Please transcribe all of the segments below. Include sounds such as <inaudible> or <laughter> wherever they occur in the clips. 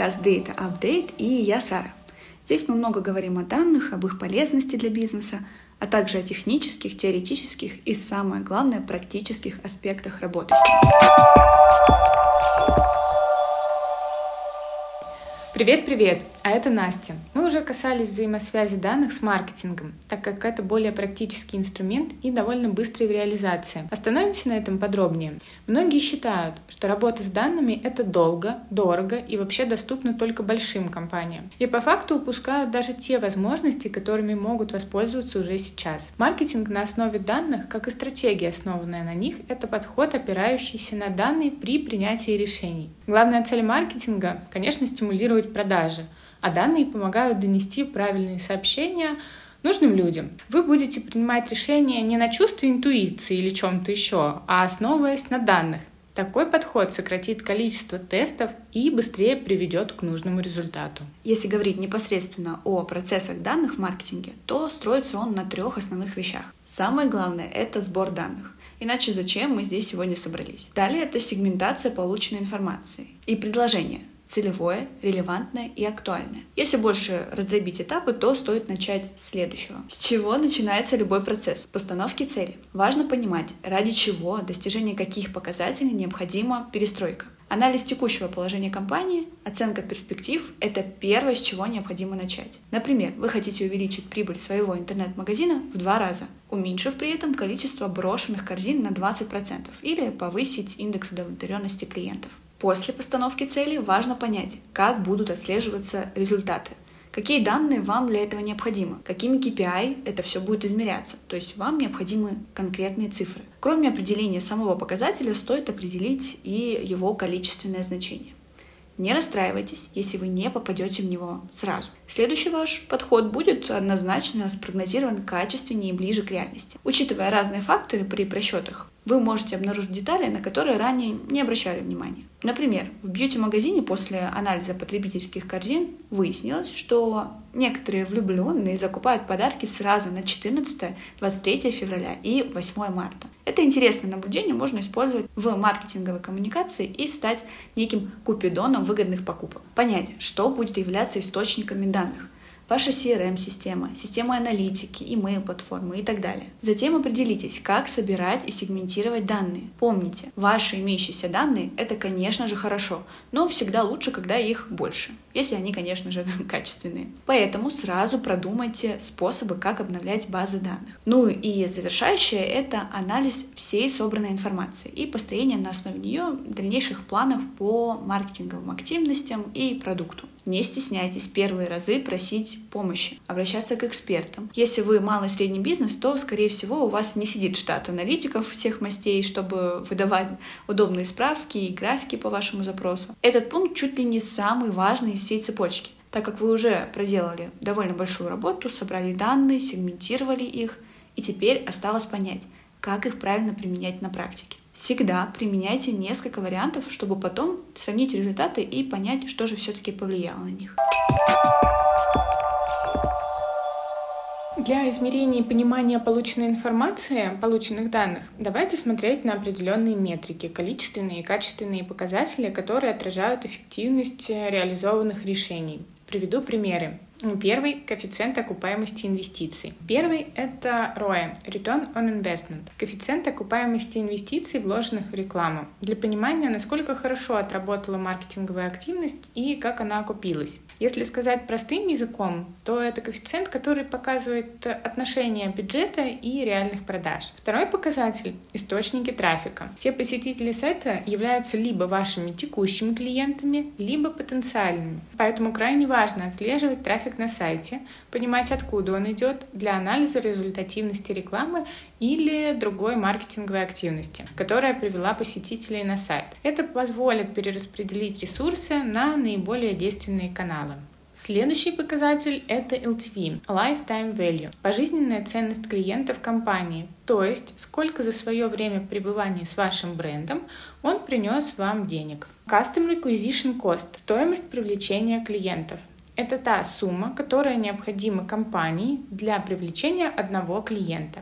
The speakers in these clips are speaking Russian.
подкаст Data Update и я Сара. Здесь мы много говорим о данных, об их полезности для бизнеса, а также о технических, теоретических и, самое главное, практических аспектах работы. Привет-привет! А это Настя. Мы уже касались взаимосвязи данных с маркетингом, так как это более практический инструмент и довольно быстрый в реализации. Остановимся на этом подробнее. Многие считают, что работа с данными — это долго, дорого и вообще доступно только большим компаниям. И по факту упускают даже те возможности, которыми могут воспользоваться уже сейчас. Маркетинг на основе данных, как и стратегия, основанная на них, это подход, опирающийся на данные при принятии решений. Главная цель маркетинга, конечно, стимулировать продажи, а данные помогают донести правильные сообщения нужным людям. Вы будете принимать решения не на чувстве интуиции или чем-то еще, а основываясь на данных. Такой подход сократит количество тестов и быстрее приведет к нужному результату. Если говорить непосредственно о процессах данных в маркетинге, то строится он на трех основных вещах. Самое главное — это сбор данных. Иначе зачем мы здесь сегодня собрались? Далее это сегментация полученной информации и предложение целевое, релевантное и актуальное. Если больше раздробить этапы, то стоит начать с следующего. С чего начинается любой процесс? Постановки цели. Важно понимать, ради чего, достижения каких показателей необходима перестройка. Анализ текущего положения компании, оценка перспектив – это первое, с чего необходимо начать. Например, вы хотите увеличить прибыль своего интернет-магазина в два раза, уменьшив при этом количество брошенных корзин на 20% или повысить индекс удовлетворенности клиентов. После постановки цели важно понять, как будут отслеживаться результаты. Какие данные вам для этого необходимы? Какими KPI это все будет измеряться? То есть вам необходимы конкретные цифры. Кроме определения самого показателя, стоит определить и его количественное значение. Не расстраивайтесь, если вы не попадете в него сразу. Следующий ваш подход будет однозначно спрогнозирован качественнее и ближе к реальности. Учитывая разные факторы при просчетах, вы можете обнаружить детали, на которые ранее не обращали внимания. Например, в бьюти-магазине после анализа потребительских корзин выяснилось, что некоторые влюбленные закупают подарки сразу на 14, 23 февраля и 8 марта. Это интересное наблюдение можно использовать в маркетинговой коммуникации и стать неким купидоном выгодных покупок. Понять, что будет являться источниками данных – ваша CRM-система, система аналитики, email-платформы и так далее. Затем определитесь, как собирать и сегментировать данные. Помните, ваши имеющиеся данные — это, конечно же, хорошо, но всегда лучше, когда их больше, если они, конечно же, <laughs> качественные. Поэтому сразу продумайте способы, как обновлять базы данных. Ну и завершающее — это анализ всей собранной информации и построение на основе нее дальнейших планов по маркетинговым активностям и продукту. Не стесняйтесь первые разы просить помощи, обращаться к экспертам. Если вы малый и средний бизнес, то, скорее всего, у вас не сидит штат аналитиков всех мастей, чтобы выдавать удобные справки и графики по вашему запросу. Этот пункт чуть ли не самый важный из всей цепочки, так как вы уже проделали довольно большую работу, собрали данные, сегментировали их, и теперь осталось понять, как их правильно применять на практике. Всегда применяйте несколько вариантов, чтобы потом сравнить результаты и понять, что же все-таки повлияло на них. Для измерения и понимания полученной информации, полученных данных, давайте смотреть на определенные метрики, количественные и качественные показатели, которые отражают эффективность реализованных решений. Приведу примеры. Первый — коэффициент окупаемости инвестиций. Первый — это ROE — Return on Investment. Коэффициент окупаемости инвестиций, вложенных в рекламу. Для понимания, насколько хорошо отработала маркетинговая активность и как она окупилась. Если сказать простым языком, то это коэффициент, который показывает отношение бюджета и реальных продаж. Второй показатель — источники трафика. Все посетители сайта являются либо вашими текущими клиентами, либо потенциальными. Поэтому крайне важно отслеживать трафик на сайте, понимать, откуда он идет для анализа результативности рекламы или другой маркетинговой активности, которая привела посетителей на сайт. Это позволит перераспределить ресурсы на наиболее действенные каналы. Следующий показатель — это LTV — Lifetime Value — пожизненная ценность клиента в компании, то есть сколько за свое время пребывания с вашим брендом он принес вам денег. Customer Acquisition Cost — стоимость привлечения клиентов. Это та сумма, которая необходима компании для привлечения одного клиента.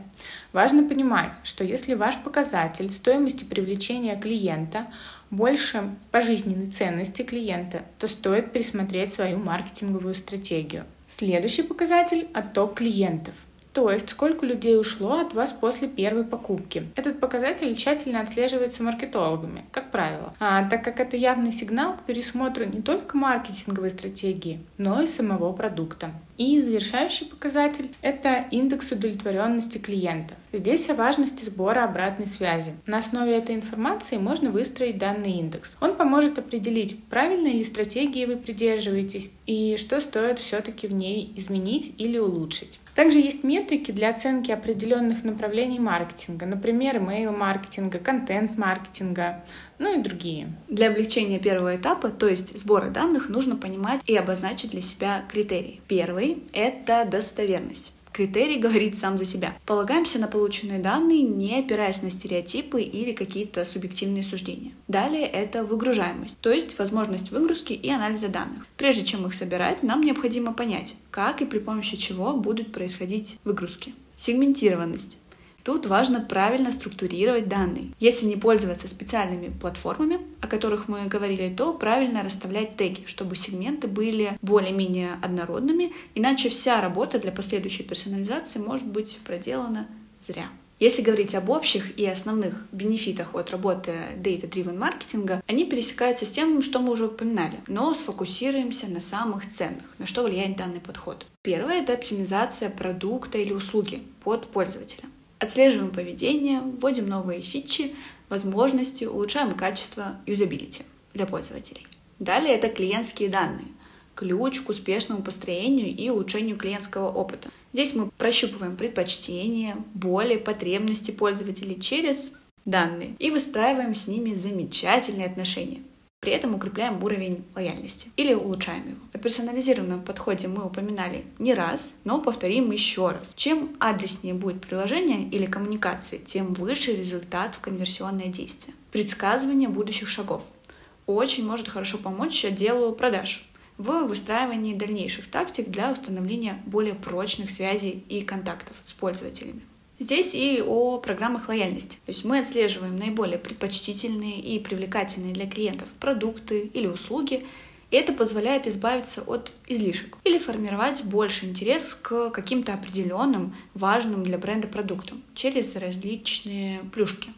Важно понимать, что если ваш показатель стоимости привлечения клиента больше пожизненной ценности клиента, то стоит пересмотреть свою маркетинговую стратегию. Следующий показатель – отток клиентов – то есть сколько людей ушло от вас после первой покупки. Этот показатель тщательно отслеживается маркетологами, как правило, а, так как это явный сигнал к пересмотру не только маркетинговой стратегии, но и самого продукта. И завершающий показатель — это индекс удовлетворенности клиента. Здесь о важности сбора обратной связи. На основе этой информации можно выстроить данный индекс. Он поможет определить, правильной ли стратегии вы придерживаетесь и что стоит все-таки в ней изменить или улучшить. Также есть метрики для оценки определенных направлений маркетинга, например, email-маркетинга, контент-маркетинга, ну и другие. Для облегчения первого этапа, то есть сбора данных, нужно понимать и обозначить для себя критерии. Первый — это достоверность. Критерий <laughs> говорит сам за себя. Полагаемся на полученные данные, не опираясь на стереотипы или какие-то субъективные суждения. Далее это выгружаемость, то есть возможность выгрузки и анализа данных. Прежде чем их собирать, нам необходимо понять, как и при помощи чего будут происходить выгрузки. Сегментированность Тут важно правильно структурировать данные. Если не пользоваться специальными платформами, о которых мы говорили, то правильно расставлять теги, чтобы сегменты были более-менее однородными, иначе вся работа для последующей персонализации может быть проделана зря. Если говорить об общих и основных бенефитах от работы data-driven маркетинга, они пересекаются с тем, что мы уже упоминали, но сфокусируемся на самых ценных, на что влияет данный подход. Первое — это оптимизация продукта или услуги под пользователя. Отслеживаем поведение, вводим новые фичи, возможности, улучшаем качество юзабилити для пользователей. Далее это клиентские данные. Ключ к успешному построению и улучшению клиентского опыта. Здесь мы прощупываем предпочтения, боли, потребности пользователей через данные и выстраиваем с ними замечательные отношения. При этом укрепляем уровень лояльности или улучшаем его. О персонализированном подходе мы упоминали не раз, но повторим еще раз. Чем адреснее будет приложение или коммуникации, тем выше результат в конверсионное действие. Предсказывание будущих шагов очень может хорошо помочь отделу продаж в выстраивании дальнейших тактик для установления более прочных связей и контактов с пользователями. Здесь и о программах лояльности. То есть мы отслеживаем наиболее предпочтительные и привлекательные для клиентов продукты или услуги, и это позволяет избавиться от излишек или формировать больше интерес к каким-то определенным важным для бренда продуктам через различные плюшки.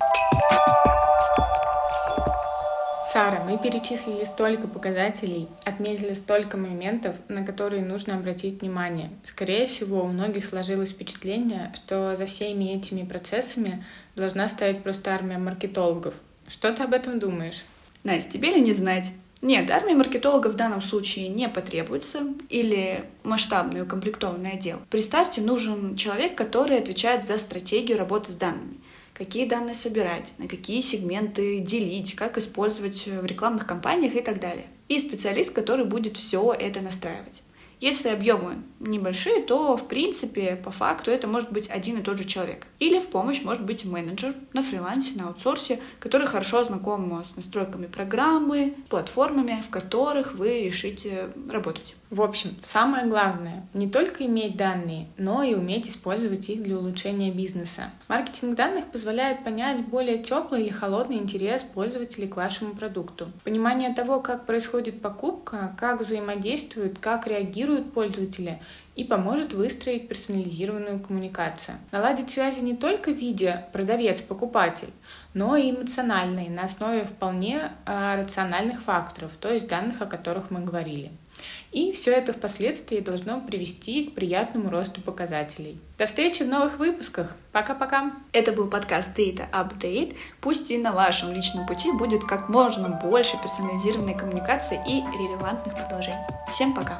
Сара, мы перечислили столько показателей, отметили столько моментов, на которые нужно обратить внимание. Скорее всего, у многих сложилось впечатление, что за всеми этими процессами должна стоять просто армия маркетологов. Что ты об этом думаешь? Настя, тебе ли не знать? Нет, армия маркетологов в данном случае не потребуется или масштабный укомплектованный отдел. При старте нужен человек, который отвечает за стратегию работы с данными какие данные собирать, на какие сегменты делить, как использовать в рекламных кампаниях и так далее. И специалист, который будет все это настраивать. Если объемы небольшие, то в принципе, по факту, это может быть один и тот же человек. Или в помощь может быть менеджер на фрилансе, на аутсорсе, который хорошо знаком с настройками программы, платформами, в которых вы решите работать. В общем, самое главное — не только иметь данные, но и уметь использовать их для улучшения бизнеса. Маркетинг данных позволяет понять более теплый или холодный интерес пользователей к вашему продукту. Понимание того, как происходит покупка, как взаимодействуют, как реагируют пользователи, и поможет выстроить персонализированную коммуникацию. Наладить связи не только в виде продавец-покупатель, но и эмоциональные, на основе вполне э, рациональных факторов, то есть данных, о которых мы говорили. И все это впоследствии должно привести к приятному росту показателей. До встречи в новых выпусках. Пока-пока. Это был подкаст Data Update. Пусть и на вашем личном пути будет как можно больше персонализированной коммуникации и релевантных предложений. Всем пока.